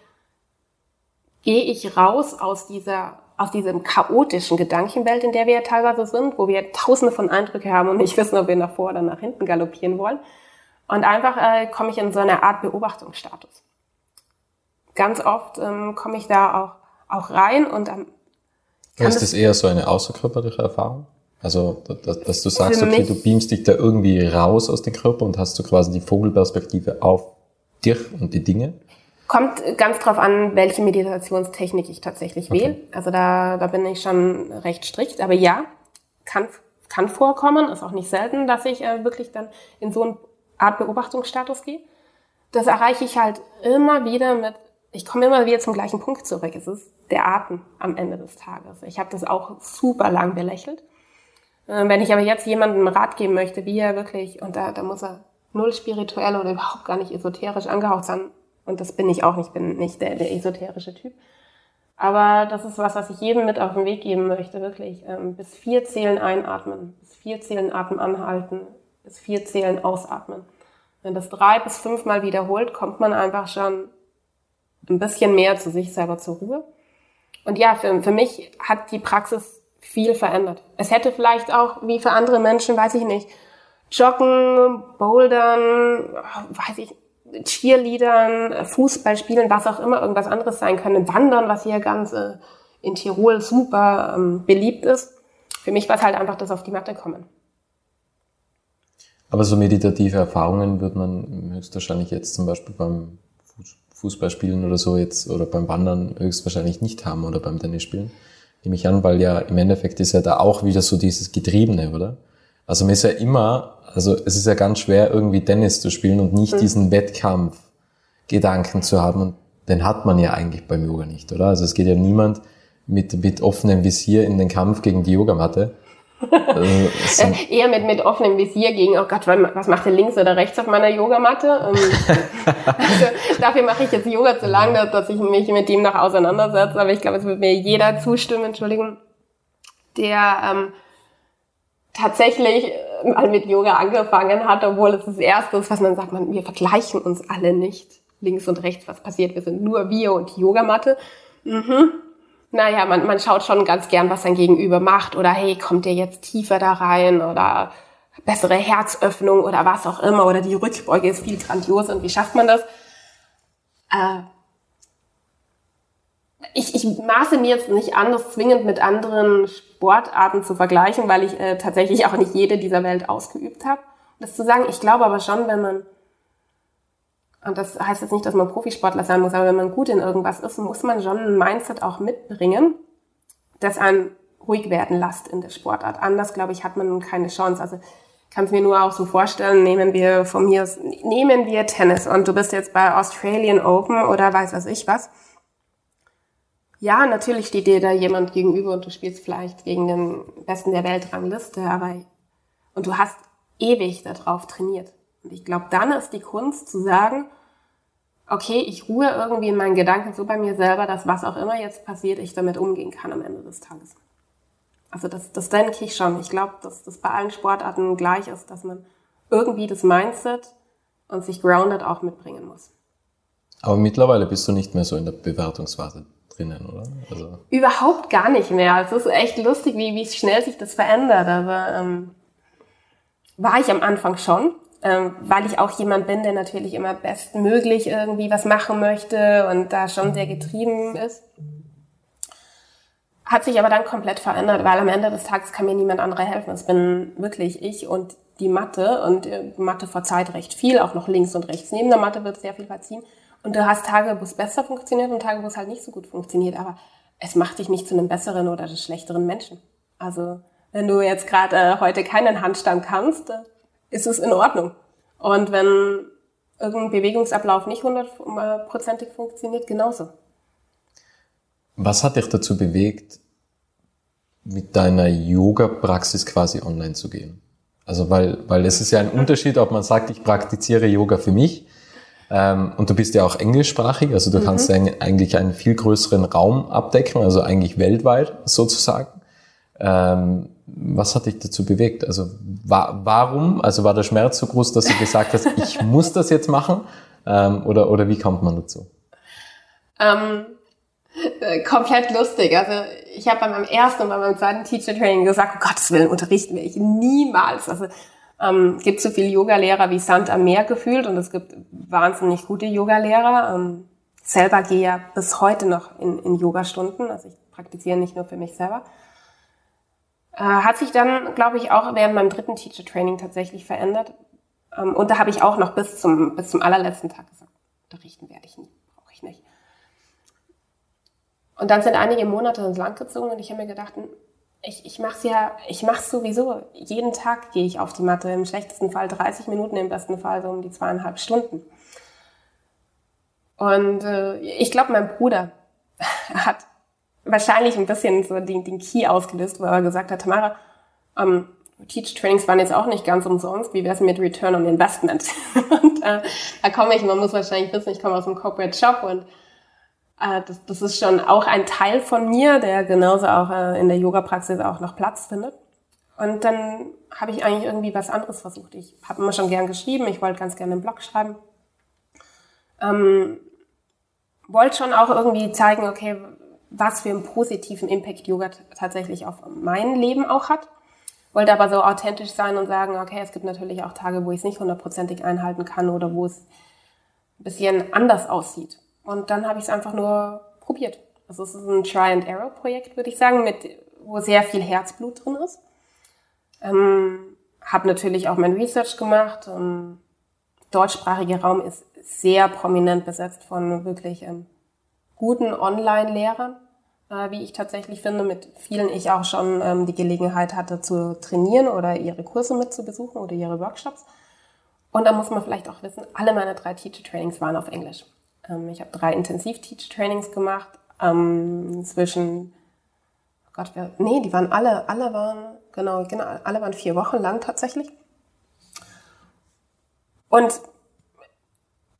gehe ich raus aus dieser aus diesem chaotischen Gedankenwelt, in der wir ja teilweise sind, wo wir tausende von Eindrücke haben und nicht wissen, ob wir nach vor oder nach hinten galoppieren wollen. Und einfach äh, komme ich in so eine Art Beobachtungsstatus. Ganz oft ähm, komme ich da auch, auch rein und ähm, ist das eher so eine außerkörperliche Erfahrung? Also, dass, dass du sagst, okay, du beamst dich da irgendwie raus aus dem Körper und hast du quasi die Vogelperspektive auf dich und die Dinge? Kommt ganz drauf an, welche Meditationstechnik ich tatsächlich okay. wähle. Also da, da bin ich schon recht strikt. Aber ja, kann, kann vorkommen, ist auch nicht selten, dass ich äh, wirklich dann in so eine Art Beobachtungsstatus gehe. Das erreiche ich halt immer wieder mit, ich komme immer wieder zum gleichen Punkt zurück. Es ist der Atem am Ende des Tages. Ich habe das auch super lang belächelt. Äh, wenn ich aber jetzt jemandem Rat geben möchte, wie er wirklich, und da, da muss er null spirituell oder überhaupt gar nicht esoterisch angehaucht sein, und das bin ich auch nicht, bin nicht der, der esoterische Typ. Aber das ist was, was ich jedem mit auf den Weg geben möchte, wirklich. Ähm, bis vier Zählen einatmen, bis vier Zählen Atem anhalten, bis vier Zählen ausatmen. Wenn das drei bis fünfmal wiederholt, kommt man einfach schon ein bisschen mehr zu sich selber zur Ruhe. Und ja, für, für mich hat die Praxis viel verändert. Es hätte vielleicht auch, wie für andere Menschen, weiß ich nicht, Joggen, Bouldern, weiß ich, Cheerleadern, Fußball spielen, was auch immer, irgendwas anderes sein können, Wandern, was hier ganz äh, in Tirol super ähm, beliebt ist. Für mich war es halt einfach das auf die Matte kommen. Aber so meditative Erfahrungen wird man höchstwahrscheinlich jetzt zum Beispiel beim Fußballspielen oder so jetzt oder beim Wandern höchstwahrscheinlich nicht haben oder beim Tennisspielen. Nehme ich an, weil ja im Endeffekt ist ja da auch wieder so dieses Getriebene, oder? Also man ist ja immer, also es ist ja ganz schwer irgendwie Tennis zu spielen und nicht mhm. diesen Wettkampfgedanken zu haben und den hat man ja eigentlich beim Yoga nicht, oder? Also es geht ja niemand mit, mit offenem Visier in den Kampf gegen die Yogamatte, also, äh, Eher mit, mit offenem Visier gegen, oh Gott, was macht der links oder rechts auf meiner Yogamatte? Ähm, also, dafür mache ich jetzt Yoga zu lang, dass, dass ich mich mit dem noch auseinandersetze. Aber ich glaube, es wird mir jeder zustimmen, Entschuldigung, der ähm, tatsächlich äh, mal mit Yoga angefangen hat, obwohl es das Erste ist, was man sagt, man, wir vergleichen uns alle nicht links und rechts, was passiert. Wir sind nur wir und die Yogamatte. Mhm naja, man, man schaut schon ganz gern, was sein Gegenüber macht oder hey, kommt der jetzt tiefer da rein oder bessere Herzöffnung oder was auch immer oder die Rückbeuge ist viel grandioser und wie schafft man das? Äh, ich, ich maße mir jetzt nicht an, das zwingend mit anderen Sportarten zu vergleichen, weil ich äh, tatsächlich auch nicht jede dieser Welt ausgeübt habe. Das zu sagen, ich glaube aber schon, wenn man und das heißt jetzt nicht, dass man Profisportler sein muss, aber wenn man gut in irgendwas ist, muss man schon ein Mindset auch mitbringen, das einen ruhig werden lässt in der Sportart. Anders, glaube ich, hat man keine Chance. Also kann es mir nur auch so vorstellen, nehmen wir von mir, nehmen wir Tennis und du bist jetzt bei Australian Open oder weiß was ich was. Ja, natürlich steht dir da jemand gegenüber und du spielst vielleicht gegen den Besten der Weltrangliste, aber und du hast ewig darauf trainiert. Und ich glaube, dann ist die Kunst zu sagen, okay, ich ruhe irgendwie in meinen Gedanken so bei mir selber, dass was auch immer jetzt passiert, ich damit umgehen kann am Ende des Tages. Also das, das denke ich schon. Ich glaube, dass das bei allen Sportarten gleich ist, dass man irgendwie das Mindset und sich grounded auch mitbringen muss. Aber mittlerweile bist du nicht mehr so in der Bewertungsphase drinnen, oder? Also Überhaupt gar nicht mehr. Es ist echt lustig, wie, wie schnell sich das verändert. Aber ähm, war ich am Anfang schon ähm, weil ich auch jemand bin, der natürlich immer bestmöglich irgendwie was machen möchte und da schon sehr getrieben ist. Hat sich aber dann komplett verändert, weil am Ende des Tages kann mir niemand anderer helfen. Es bin wirklich ich und die Mathe und äh, Mathe verzeiht recht viel, auch noch links und rechts. Neben der Mathe wird sehr viel verziehen. Und du hast Tage, wo es besser funktioniert und Tage, wo es halt nicht so gut funktioniert. Aber es macht dich nicht zu einem besseren oder schlechteren Menschen. Also wenn du jetzt gerade äh, heute keinen Handstand kannst, äh, ist es in Ordnung. Und wenn irgendein Bewegungsablauf nicht hundertprozentig funktioniert, genauso. Was hat dich dazu bewegt, mit deiner Yoga-Praxis quasi online zu gehen? Also weil, weil es ist ja ein Unterschied, ob man sagt, ich praktiziere Yoga für mich und du bist ja auch englischsprachig, also du mhm. kannst eigentlich einen viel größeren Raum abdecken, also eigentlich weltweit sozusagen. Ähm, was hat dich dazu bewegt? Also wa warum? Also war der Schmerz so groß, dass du gesagt hast, ich muss das jetzt machen? Ähm, oder, oder wie kommt man dazu? Ähm, äh, komplett lustig. Also ich habe bei meinem ersten und bei meinem zweiten Teacher Training gesagt, um Gottes Willen unterrichten wir ich niemals. Also ähm, gibt so viele Yogalehrer wie Sand am Meer gefühlt und es gibt wahnsinnig gute Yogalehrer. Ähm, selber gehe ja bis heute noch in, in Yogastunden. Also ich praktiziere nicht nur für mich selber. Äh, hat sich dann, glaube ich, auch während meinem dritten Teacher Training tatsächlich verändert. Ähm, und da habe ich auch noch bis zum, bis zum allerletzten Tag gesagt, unterrichten werde ich nie, brauche ich nicht. Und dann sind einige Monate ins Land gezogen und ich habe mir gedacht, hm, ich, ich mache es ja, ich mache es sowieso. Jeden Tag gehe ich auf die Matte. Im schlechtesten Fall 30 Minuten, im besten Fall so um die zweieinhalb Stunden. Und äh, ich glaube, mein Bruder hat wahrscheinlich ein bisschen so den, den Key ausgelöst, wo er gesagt hat, Tamara, ähm, Teach Trainings waren jetzt auch nicht ganz umsonst. Wie wäre es mit Return on Investment? und äh, da komme ich, man muss wahrscheinlich wissen, ich komme aus dem Corporate Shop und das, das ist schon auch ein Teil von mir, der genauso auch äh, in der Yoga-Praxis auch noch Platz findet. Und dann habe ich eigentlich irgendwie was anderes versucht. Ich habe immer schon gern geschrieben, ich wollte ganz gerne einen Blog schreiben. Ähm, wollte schon auch irgendwie zeigen, okay, was für einen positiven Impact Yoga tatsächlich auf mein Leben auch hat. Wollte aber so authentisch sein und sagen, okay, es gibt natürlich auch Tage, wo ich es nicht hundertprozentig einhalten kann oder wo es ein bisschen anders aussieht. Und dann habe ich es einfach nur probiert. Also es ist ein Try-and-Error-Projekt, würde ich sagen, mit, wo sehr viel Herzblut drin ist. Ähm, habe natürlich auch mein Research gemacht. Ähm, deutschsprachiger Raum ist sehr prominent besetzt von wirklich ähm, guten Online-Lehrern, äh, wie ich tatsächlich finde, mit vielen ich auch schon ähm, die Gelegenheit hatte zu trainieren oder ihre Kurse mit zu besuchen oder ihre Workshops. Und da muss man vielleicht auch wissen, alle meine drei Teacher-Trainings waren auf Englisch. Ähm, ich habe drei Intensiv-Teacher-Trainings gemacht ähm, zwischen, oh Gott, wer, nee, die waren alle, alle waren, genau, genau, alle waren vier Wochen lang tatsächlich. Und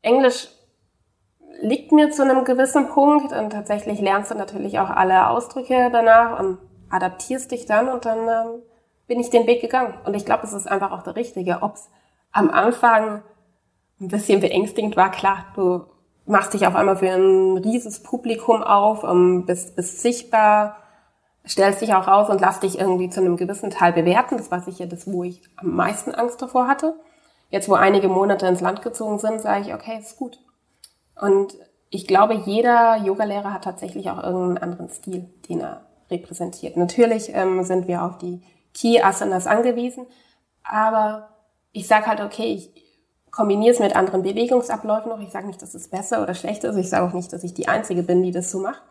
Englisch liegt mir zu einem gewissen Punkt und tatsächlich lernst du natürlich auch alle Ausdrücke danach und adaptierst dich dann und dann ähm, bin ich den Weg gegangen. Und ich glaube, es ist einfach auch der richtige. Ob es am Anfang ein bisschen beängstigend war, klar, du machst dich auf einmal für ein rieses Publikum auf, um, bist, bist sichtbar, stellst dich auch raus und lass dich irgendwie zu einem gewissen Teil bewerten. Das war sicher das, wo ich am meisten Angst davor hatte. Jetzt, wo einige Monate ins Land gezogen sind, sage ich, okay, ist gut. Und ich glaube, jeder Yogalehrer hat tatsächlich auch irgendeinen anderen Stil, den er repräsentiert. Natürlich ähm, sind wir auf die Key Asanas angewiesen, aber ich sage halt, okay, ich kombiniere es mit anderen Bewegungsabläufen noch. Ich sage nicht, dass es besser oder schlechter ist. Ich sage auch nicht, dass ich die Einzige bin, die das so macht.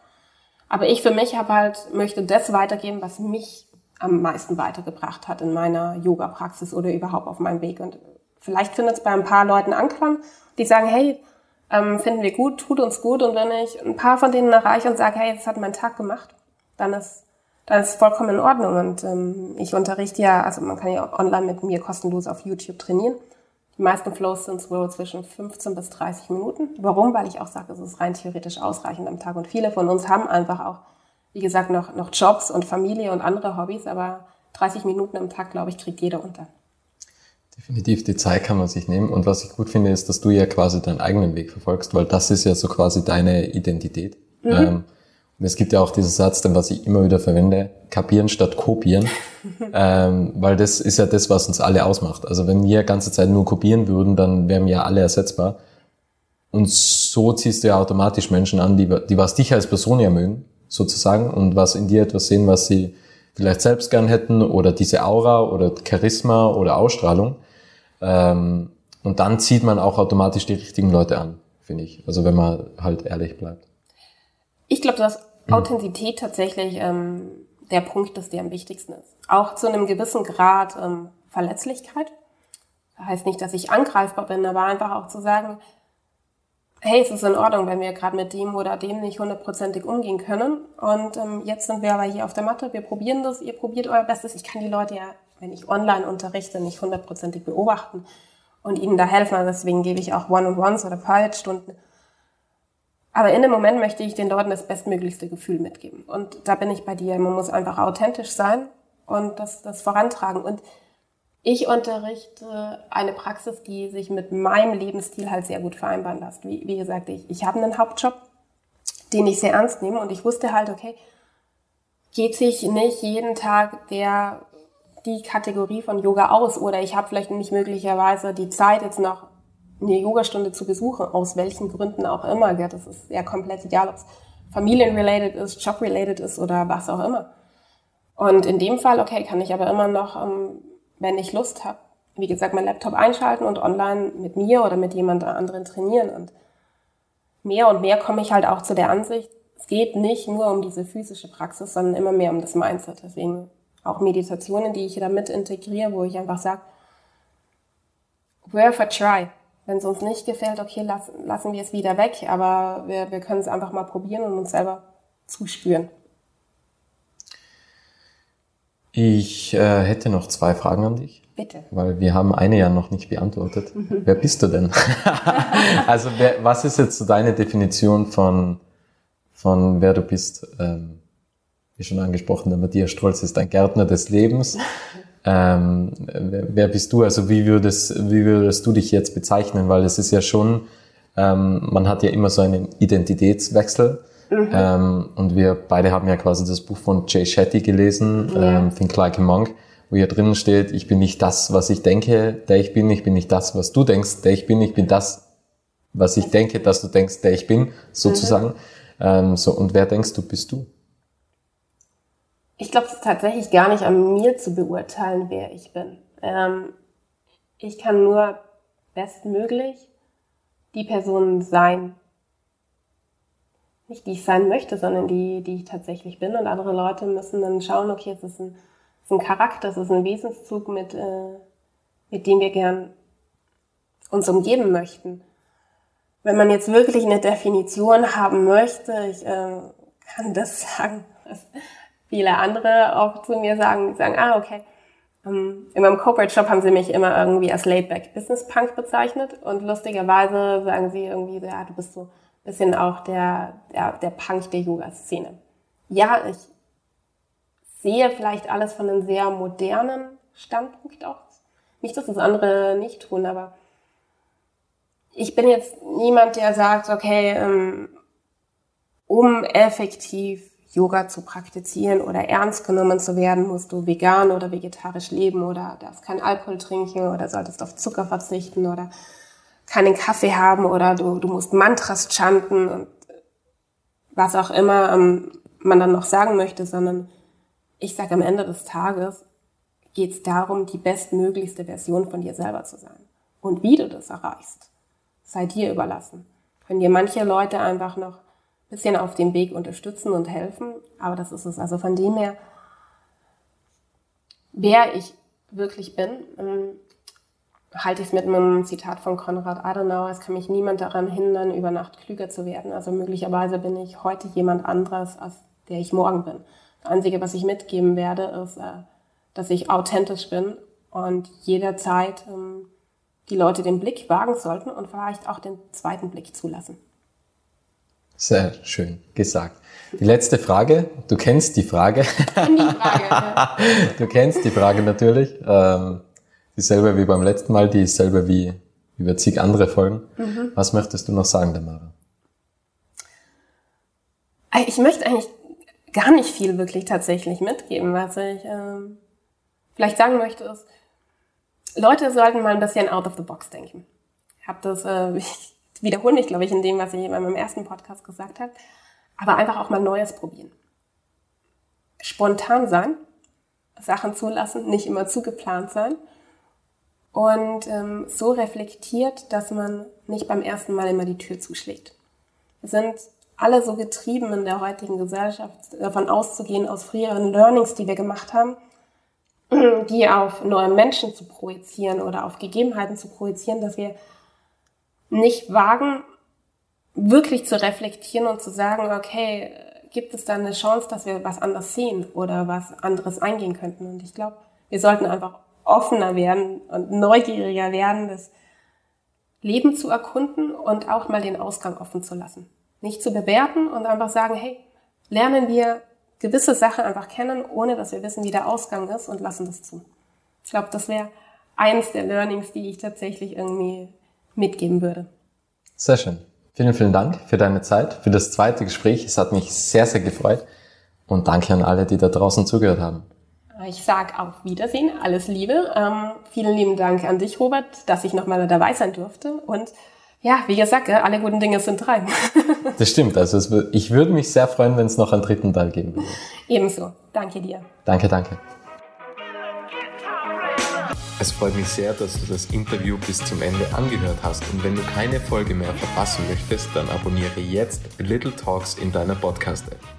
Aber ich für mich habe halt, möchte das weitergeben, was mich am meisten weitergebracht hat in meiner Yoga-Praxis oder überhaupt auf meinem Weg. Und vielleicht findet es bei ein paar Leuten Anklang, die sagen, hey, ähm, finden wir gut, tut uns gut. Und wenn ich ein paar von denen erreiche und sage, hey, das hat mein Tag gemacht, dann ist dann ist vollkommen in Ordnung. Und ähm, ich unterrichte ja, also man kann ja online mit mir kostenlos auf YouTube trainieren. Die meisten Flows sind wohl zwischen 15 bis 30 Minuten. Warum? Weil ich auch sage, es ist rein theoretisch ausreichend am Tag. Und viele von uns haben einfach auch, wie gesagt, noch, noch Jobs und Familie und andere Hobbys, aber 30 Minuten am Tag, glaube ich, kriegt jeder unter. Definitiv, die Zeit kann man sich nehmen. Und was ich gut finde, ist, dass du ja quasi deinen eigenen Weg verfolgst, weil das ist ja so quasi deine Identität. Mhm. Ähm, und es gibt ja auch diesen Satz, den was ich immer wieder verwende, kapieren statt kopieren, ähm, weil das ist ja das, was uns alle ausmacht. Also wenn wir ganze Zeit nur kopieren würden, dann wären wir ja alle ersetzbar. Und so ziehst du ja automatisch Menschen an, die, die was dich als Person ja mögen, sozusagen, und was in dir etwas sehen, was sie vielleicht selbst gern hätten, oder diese Aura oder Charisma oder Ausstrahlung. Ähm, und dann zieht man auch automatisch die richtigen Leute an, finde ich. Also wenn man halt ehrlich bleibt. Ich glaube, dass Mhm. Authentizität tatsächlich ähm, der Punkt ist, der am wichtigsten ist. Auch zu einem gewissen Grad ähm, Verletzlichkeit. Das heißt nicht, dass ich angreifbar bin, aber einfach auch zu sagen, hey, es ist in Ordnung, wenn wir gerade mit dem oder dem nicht hundertprozentig umgehen können. Und ähm, jetzt sind wir aber hier auf der Matte, wir probieren das, ihr probiert euer Bestes. Ich kann die Leute ja, wenn ich online unterrichte, nicht hundertprozentig beobachten und ihnen da helfen. Also deswegen gebe ich auch One-on-Ones oder Pilot-Stunden aber in dem Moment möchte ich den Leuten das bestmöglichste Gefühl mitgeben. Und da bin ich bei dir. Man muss einfach authentisch sein und das, das vorantragen. Und ich unterrichte eine Praxis, die sich mit meinem Lebensstil halt sehr gut vereinbaren lässt. Wie, wie gesagt, ich, ich habe einen Hauptjob, den ich sehr ernst nehme und ich wusste halt, okay, geht sich nicht jeden Tag der die Kategorie von Yoga aus oder ich habe vielleicht nicht möglicherweise die Zeit jetzt noch eine Yogastunde zu besuchen, aus welchen Gründen auch immer. Das ist ja komplett egal, ob es familienrelated ist, jobrelated ist oder was auch immer. Und in dem Fall, okay, kann ich aber immer noch, ähm, wenn ich Lust habe, wie gesagt, mein Laptop einschalten und online mit mir oder mit jemand anderen trainieren. Und mehr und mehr komme ich halt auch zu der Ansicht, es geht nicht nur um diese physische Praxis, sondern immer mehr um das Mindset. Deswegen auch Meditationen, die ich da mit integriere, wo ich einfach sage, worth a try. Wenn es uns nicht gefällt, okay, lass, lassen wir es wieder weg, aber wir, wir können es einfach mal probieren und uns selber zuspüren. Ich äh, hätte noch zwei Fragen an dich. Bitte. Weil wir haben eine ja noch nicht beantwortet. Mhm. Wer bist du denn? also wer, was ist jetzt so deine Definition von, von wer du bist? Ähm, wie schon angesprochen, der Matthias Strolz ist ein Gärtner des Lebens. Ähm, wer, wer, bist du? Also wie würdest, wie würdest du dich jetzt bezeichnen? Weil es ist ja schon, ähm, man hat ja immer so einen Identitätswechsel. Ähm, und wir beide haben ja quasi das Buch von Jay Shetty gelesen, ja. ähm, Think Like a Monk, wo hier drinnen steht, ich bin nicht das, was ich denke, der ich bin, ich bin nicht das, was du denkst, der ich bin, ich bin das, was ich denke, dass du denkst, der ich bin, sozusagen. Mhm. Ähm, so, und wer denkst du, bist du? Ich glaube, es ist tatsächlich gar nicht an mir zu beurteilen, wer ich bin. Ähm, ich kann nur bestmöglich die Person sein, nicht die ich sein möchte, sondern die, die ich tatsächlich bin. Und andere Leute müssen dann schauen, okay, es ist ein, es ist ein Charakter, es ist ein Wesenszug, mit, äh, mit dem wir gern uns umgeben möchten. Wenn man jetzt wirklich eine Definition haben möchte, ich äh, kann das sagen, was viele andere auch zu mir sagen, die sagen, ah, okay, ähm, in meinem Corporate Shop haben sie mich immer irgendwie als Laidback Business Punk bezeichnet und lustigerweise sagen sie irgendwie, ja, du bist so bisschen auch der, der, der Punk der Yoga-Szene. Ja, ich sehe vielleicht alles von einem sehr modernen Standpunkt aus. Nicht, dass das andere nicht tun, aber ich bin jetzt niemand, der sagt, okay, ähm, um effektiv Yoga zu praktizieren oder ernst genommen zu werden, musst du vegan oder vegetarisch leben oder darfst keinen Alkohol trinken oder solltest auf Zucker verzichten oder keinen Kaffee haben oder du, du musst Mantras chanten und was auch immer ähm, man dann noch sagen möchte, sondern ich sage am Ende des Tages geht es darum, die bestmöglichste Version von dir selber zu sein. Und wie du das erreichst, sei dir überlassen. Können dir manche Leute einfach noch ein bisschen auf dem Weg unterstützen und helfen, aber das ist es. Also von dem her, wer ich wirklich bin, ähm, halte ich es mit einem Zitat von Konrad Adenauer, es kann mich niemand daran hindern, über Nacht klüger zu werden. Also möglicherweise bin ich heute jemand anderes, als der ich morgen bin. Das Einzige, was ich mitgeben werde, ist, äh, dass ich authentisch bin und jederzeit ähm, die Leute den Blick wagen sollten und vielleicht auch den zweiten Blick zulassen. Sehr schön gesagt. Die letzte Frage. Du kennst die Frage. Die Frage ja. Du kennst die Frage natürlich. Ähm, dieselbe wie beim letzten Mal, die ist selber wie über zig andere Folgen. Mhm. Was möchtest du noch sagen, Tamara? Ich möchte eigentlich gar nicht viel wirklich tatsächlich mitgeben. Was ich ähm, vielleicht sagen möchte ist, Leute sollten mal ein bisschen out of the box denken. Ich habe das, äh, ich wiederhole mich, glaube ich, in dem, was ich in meinem ersten Podcast gesagt habe, aber einfach auch mal Neues probieren. Spontan sein, Sachen zulassen, nicht immer zugeplant sein und ähm, so reflektiert, dass man nicht beim ersten Mal immer die Tür zuschlägt. Wir sind alle so getrieben in der heutigen Gesellschaft, davon auszugehen, aus früheren Learnings, die wir gemacht haben, die auf neue Menschen zu projizieren oder auf Gegebenheiten zu projizieren, dass wir nicht wagen, wirklich zu reflektieren und zu sagen, okay, gibt es da eine Chance, dass wir was anders sehen oder was anderes eingehen könnten? Und ich glaube, wir sollten einfach offener werden und neugieriger werden, das Leben zu erkunden und auch mal den Ausgang offen zu lassen. Nicht zu bewerten und einfach sagen, hey, lernen wir gewisse Sachen einfach kennen, ohne dass wir wissen, wie der Ausgang ist und lassen das zu. Ich glaube, das wäre eins der Learnings, die ich tatsächlich irgendwie mitgeben würde. Sehr schön. Vielen, vielen Dank für deine Zeit, für das zweite Gespräch. Es hat mich sehr, sehr gefreut. Und danke an alle, die da draußen zugehört haben. Ich sage auf Wiedersehen, alles Liebe. Ähm, vielen lieben Dank an dich, Robert, dass ich nochmal dabei sein durfte. Und ja, wie gesagt, alle guten Dinge sind drei. das stimmt. Also es, ich würde mich sehr freuen, wenn es noch einen dritten Teil geben würde. Ebenso. Danke. Danke dir. Danke, danke. Es freut mich sehr, dass du das Interview bis zum Ende angehört hast und wenn du keine Folge mehr verpassen möchtest, dann abonniere jetzt Little Talks in deiner Podcast-App.